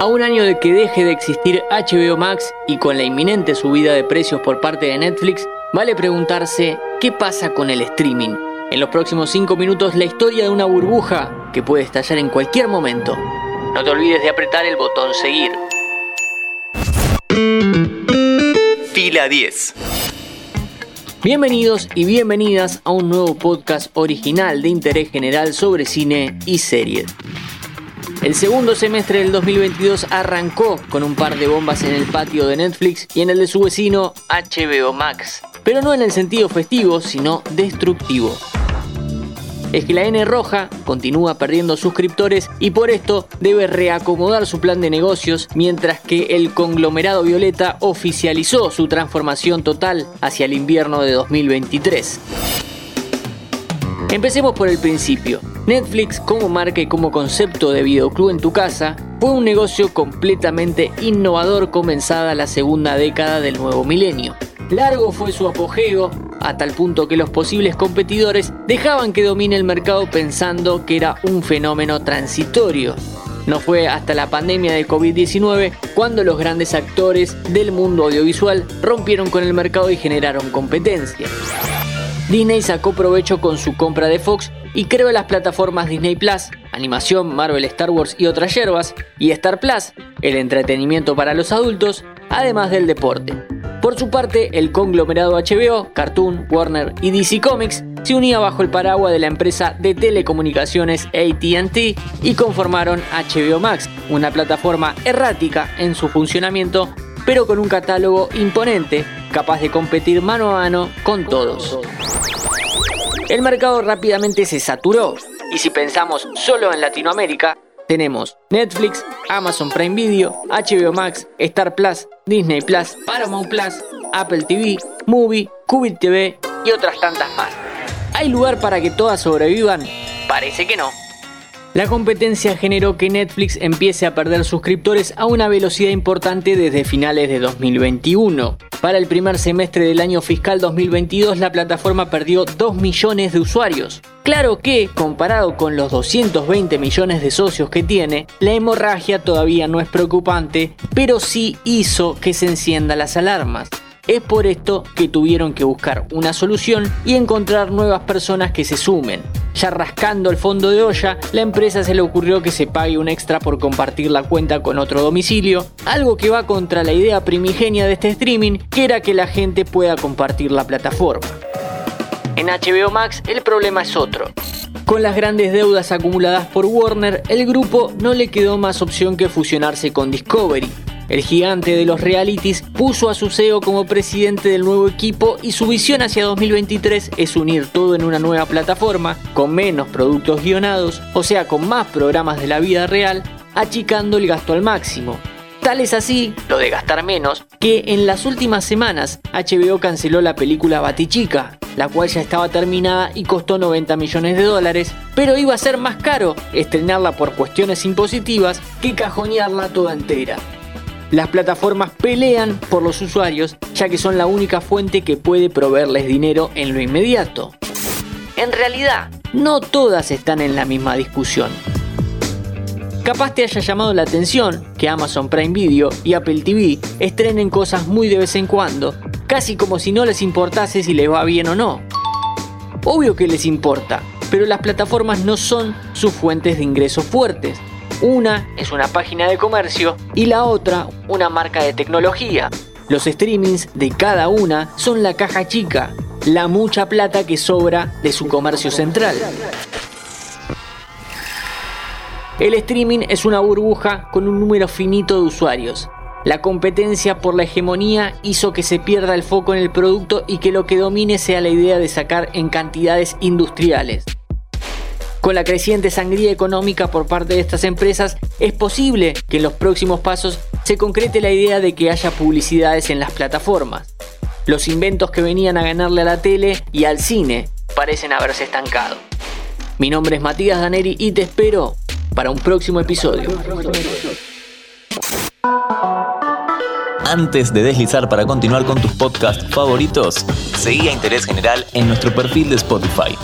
A un año de que deje de existir HBO Max y con la inminente subida de precios por parte de Netflix, vale preguntarse qué pasa con el streaming. En los próximos 5 minutos la historia de una burbuja que puede estallar en cualquier momento. No te olvides de apretar el botón seguir. Fila 10. Bienvenidos y bienvenidas a un nuevo podcast original de interés general sobre cine y series. El segundo semestre del 2022 arrancó con un par de bombas en el patio de Netflix y en el de su vecino HBO Max, pero no en el sentido festivo, sino destructivo. Es que la N roja continúa perdiendo suscriptores y por esto debe reacomodar su plan de negocios mientras que el conglomerado violeta oficializó su transformación total hacia el invierno de 2023. Empecemos por el principio. Netflix como marca y como concepto de videoclub en tu casa fue un negocio completamente innovador comenzada la segunda década del nuevo milenio. Largo fue su apogeo, a tal punto que los posibles competidores dejaban que domine el mercado pensando que era un fenómeno transitorio. No fue hasta la pandemia de COVID-19 cuando los grandes actores del mundo audiovisual rompieron con el mercado y generaron competencia. Disney sacó provecho con su compra de Fox y creó las plataformas Disney Plus, animación, Marvel, Star Wars y otras yerbas, y Star Plus, el entretenimiento para los adultos, además del deporte. Por su parte, el conglomerado HBO, Cartoon, Warner y DC Comics se unía bajo el paraguas de la empresa de telecomunicaciones ATT y conformaron HBO Max, una plataforma errática en su funcionamiento, pero con un catálogo imponente, capaz de competir mano a mano con todos. El mercado rápidamente se saturó y si pensamos solo en Latinoamérica, tenemos Netflix, Amazon Prime Video, HBO Max, Star Plus, Disney Plus, Paramount Plus, Apple TV, Movie, Qubit TV y otras tantas más. ¿Hay lugar para que todas sobrevivan? Parece que no. La competencia generó que Netflix empiece a perder suscriptores a una velocidad importante desde finales de 2021. Para el primer semestre del año fiscal 2022 la plataforma perdió 2 millones de usuarios. Claro que, comparado con los 220 millones de socios que tiene, la hemorragia todavía no es preocupante, pero sí hizo que se enciendan las alarmas. Es por esto que tuvieron que buscar una solución y encontrar nuevas personas que se sumen. Ya rascando el fondo de olla, la empresa se le ocurrió que se pague un extra por compartir la cuenta con otro domicilio, algo que va contra la idea primigenia de este streaming, que era que la gente pueda compartir la plataforma. En HBO Max el problema es otro. Con las grandes deudas acumuladas por Warner, el grupo no le quedó más opción que fusionarse con Discovery, el gigante de los realities puso a su CEO como presidente del nuevo equipo y su visión hacia 2023 es unir todo en una nueva plataforma, con menos productos guionados, o sea, con más programas de la vida real, achicando el gasto al máximo. Tal es así, lo de gastar menos, que en las últimas semanas HBO canceló la película Batichica, la cual ya estaba terminada y costó 90 millones de dólares, pero iba a ser más caro estrenarla por cuestiones impositivas que cajonearla toda entera. Las plataformas pelean por los usuarios ya que son la única fuente que puede proveerles dinero en lo inmediato. En realidad, no todas están en la misma discusión. Capaz te haya llamado la atención que Amazon Prime Video y Apple TV estrenen cosas muy de vez en cuando, casi como si no les importase si les va bien o no. Obvio que les importa, pero las plataformas no son sus fuentes de ingresos fuertes, una es una página de comercio y la otra una marca de tecnología. Los streamings de cada una son la caja chica, la mucha plata que sobra de su comercio central. El streaming es una burbuja con un número finito de usuarios. La competencia por la hegemonía hizo que se pierda el foco en el producto y que lo que domine sea la idea de sacar en cantidades industriales. Con la creciente sangría económica por parte de estas empresas, es posible que en los próximos pasos se concrete la idea de que haya publicidades en las plataformas. Los inventos que venían a ganarle a la tele y al cine parecen haberse estancado. Mi nombre es Matías Daneri y te espero para un próximo episodio. Antes de deslizar para continuar con tus podcasts favoritos, seguí a Interés General en nuestro perfil de Spotify